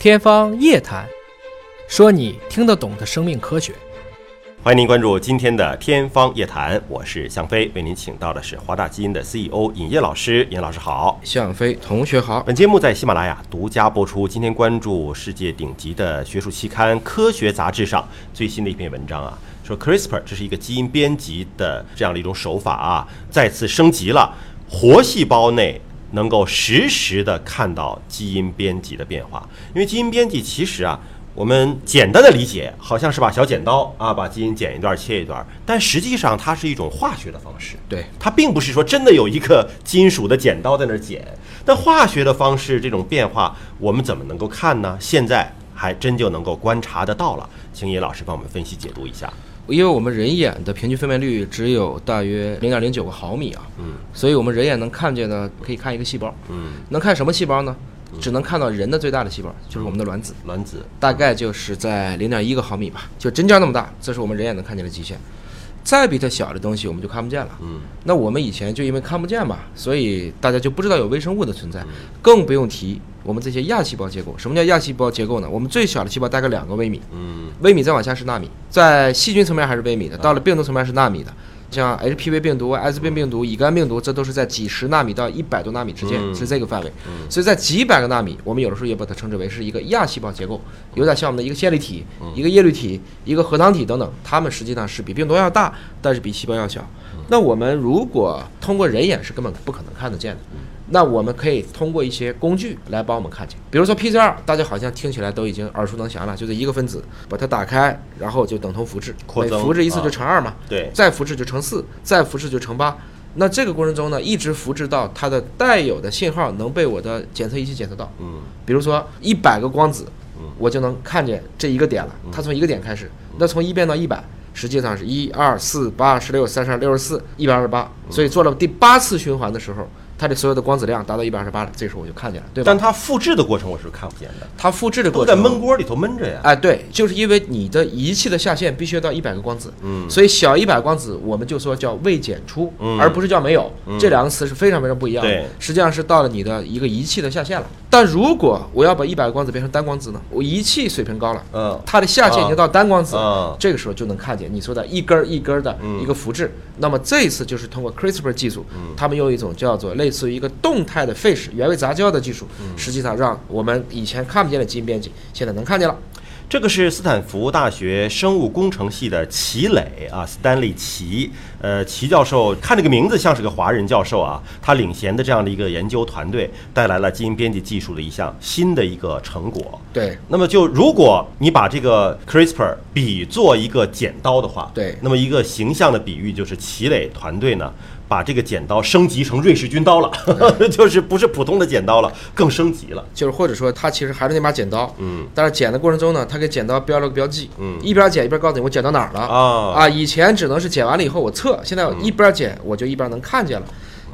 天方夜谭，说你听得懂的生命科学。欢迎您关注今天的《天方夜谭》，我是向飞，为您请到的是华大基因的 CEO 尹烨老师。尹老师好，向飞同学好。本节目在喜马拉雅独家播出。今天关注世界顶级的学术期刊《科学》杂志上最新的一篇文章啊，说 CRISPR 这是一个基因编辑的这样的一种手法啊，再次升级了，活细胞内能够实时的看到基因编辑的变化。因为基因编辑其实啊。我们简单的理解，好像是把小剪刀啊，把基因剪一段切一段，但实际上它是一种化学的方式。对，它并不是说真的有一个金属的剪刀在那儿剪。但化学的方式这种变化，我们怎么能够看呢？现在还真就能够观察得到了。请叶老师帮我们分析解读一下。因为我们人眼的平均分辨率只有大约零点零九个毫米啊，嗯，所以我们人眼能看见的可以看一个细胞，嗯，能看什么细胞呢？只能看到人的最大的细胞，就是我们的卵子。卵子大概就是在零点一个毫米吧，就针尖那么大，这是我们人眼能看见的极限。再比它小的东西，我们就看不见了。嗯，那我们以前就因为看不见嘛，所以大家就不知道有微生物的存在，更不用提我们这些亚细胞结构。什么叫亚细胞结构呢？我们最小的细胞大概两个微米，嗯，微米再往下是纳米，在细菌层面还是微米的，到了病毒层面是纳米的。像 HPV 病毒、艾滋病病毒、乙肝病毒，这都是在几十纳米到一百多纳米之间，是这个范围。所以在几百个纳米，我们有的时候也把它称之为是一个亚细胞结构，有点像我们的一个线粒体、一个叶绿体、一个核糖体等等。它们实际上是比病毒要大，但是比细胞要小。那我们如果通过人眼是根本不可能看得见的。那我们可以通过一些工具来帮我们看见，比如说 PCR，大家好像听起来都已经耳熟能详了，就是一个分子把它打开，然后就等同复制，每复制一次就乘二嘛，对，再复制就乘四，再复制就乘八。那这个过程中呢，一直复制到它的带有的信号能被我的检测仪器检测到，嗯，比如说一百个光子，嗯，我就能看见这一个点了，它从一个点开始，那从一变到一百，实际上是一二四八十六三十二六十四一百二十八，所以做了第八次循环的时候。它这所有的光子量达到一百二十八了，这时候我就看见了，对吧？但它复制的过程我是看不见的。它复制的过程都在闷锅里头闷着呀。哎，对，就是因为你的仪器的下限必须要到一百个光子，嗯，所以小一百光子我们就说叫未检出，而不是叫没有。这两个词是非常非常不一样的。实际上是到了你的一个仪器的下限了。但如果我要把一百个光子变成单光子呢？我仪器水平高了，嗯，它的下限已经到单光子，这个时候就能看见你说的一根儿一根儿的一个复制。那么这一次就是通过 CRISPR 技术，他们用一种叫做类似于一个动态的 FISH 原位杂交的技术，实际上让我们以前看不见的基因编辑，现在能看见了。这个是斯坦福大学生物工程系的齐磊啊，Stanley 齐，呃，齐教授看这个名字像是个华人教授啊，他领衔的这样的一个研究团队带来了基因编辑技术的一项新的一个成果。对，那么就如果你把这个 CRISPR 比作一个剪刀的话，对，那么一个形象的比喻就是齐磊团队呢。把这个剪刀升级成瑞士军刀了，就是不是普通的剪刀了，更升级了。就是或者说，它其实还是那把剪刀，嗯，但是剪的过程中呢，它给剪刀标了个标记，嗯，一边剪一边告诉你我剪到哪儿了啊啊！以前只能是剪完了以后我测，现在一边剪我就一边能看见了。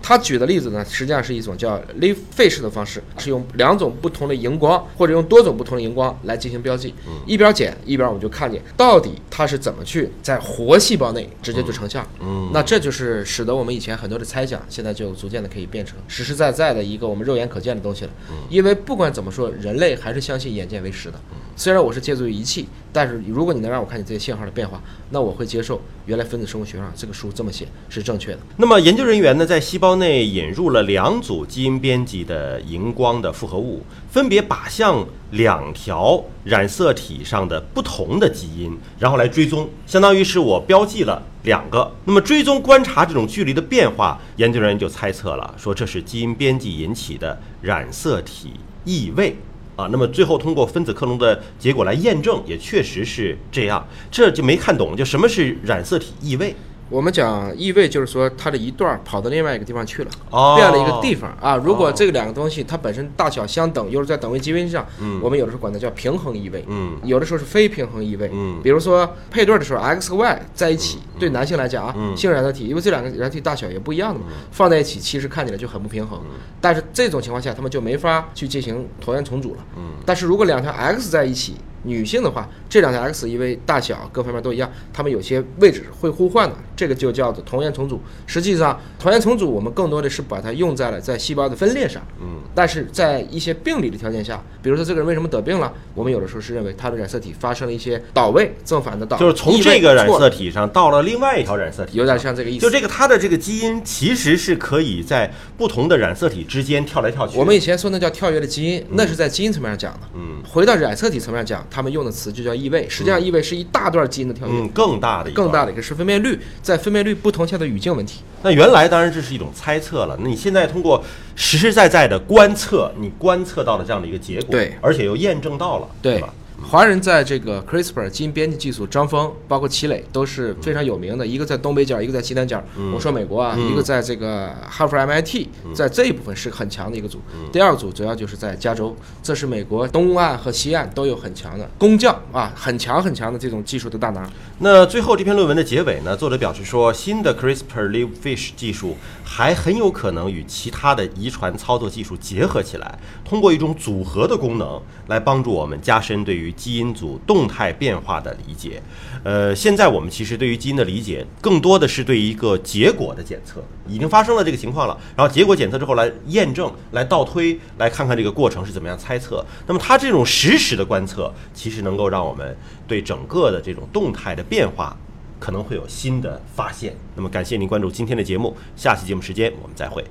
他举的例子呢，实际上是一种叫 live face 的方式，是用两种不同的荧光或者用多种不同的荧光来进行标记。一边剪一边我们就看见到底它是怎么去在活细胞内直接就成像。嗯，那这就是使得我们以前很多的猜想，现在就逐渐的可以变成实实在在的一个我们肉眼可见的东西了。因为不管怎么说，人类还是相信眼见为实的。虽然我是借助于仪器，但是如果你能让我看见这些信号的变化，那我会接受原来分子生物学上这个书这么写是正确的。那么研究人员呢，在细胞内引入了两组基因编辑的荧光的复合物，分别靶向两条染色体上的不同的基因，然后来追踪，相当于是我标记了两个。那么追踪观察这种距离的变化，研究人员就猜测了，说这是基因编辑引起的染色体异位。啊，那么最后通过分子克隆的结果来验证，也确实是这样。这就没看懂，就什么是染色体异位？我们讲异位，就是说它的一段跑到另外一个地方去了，变了一个地方。啊。如果这两个东西它本身大小相等，又是在等位基因上，我们有的时候管它叫平衡异位，嗯，有的时候是非平衡异位，嗯，比如说配对的时候，X 和 Y 在一起，对男性来讲啊，性染色体，因为这两个染色体大小也不一样的嘛，放在一起其实看起来就很不平衡。但是这种情况下，他们就没法去进行椭圆重组了。嗯，但是如果两条 X 在一起，女性的话，这两条 X 因为大小各方面都一样，它们有些位置会互换的。这个就叫做同源重组。实际上，同源重组我们更多的是把它用在了在细胞的分裂上。嗯，但是在一些病理的条件下，比如说这个人为什么得病了，我们有的时候是认为他的染色体发生了一些倒位，正反的倒，就是从这个染色体上到了另外一条染色体，有点像这个意思。就这个它的这个基因其实是可以在不同的染色体之间跳来跳去。我们以前说那叫跳跃的基因，那是在基因层面上讲的。嗯，回到染色体层面上讲，他们用的词就叫异位。实际上，异位是一大段基因的跳跃，嗯，更大的更大的一个是分辨率，在分辨率不同下的语境问题。那原来当然这是一种猜测了，那你现在通过实实在在的观测，你观测到了这样的一个结果，对，而且又验证到了，对吧？华人在这个 CRISPR 基因编辑技术，张峰包括齐磊都是非常有名的，一个在东北角，一个在西南角。我说美国啊，一个在这个哈佛 MIT，在这一部分是很强的一个组。第二组主要就是在加州，这是美国东岸和西岸都有很强的工匠啊，很强很强的这种技术的大拿。那最后这篇论文的结尾呢，作者表示说，新的 CRISPR live fish 技术还很有可能与其他的遗传操作技术结合起来，通过一种组合的功能来帮助我们加深对于基因组动态变化的理解，呃，现在我们其实对于基因的理解，更多的是对一个结果的检测，已经发生了这个情况了，然后结果检测之后来验证、来倒推、来看看这个过程是怎么样猜测。那么它这种实时的观测，其实能够让我们对整个的这种动态的变化，可能会有新的发现。那么感谢您关注今天的节目，下期节目时间我们再会。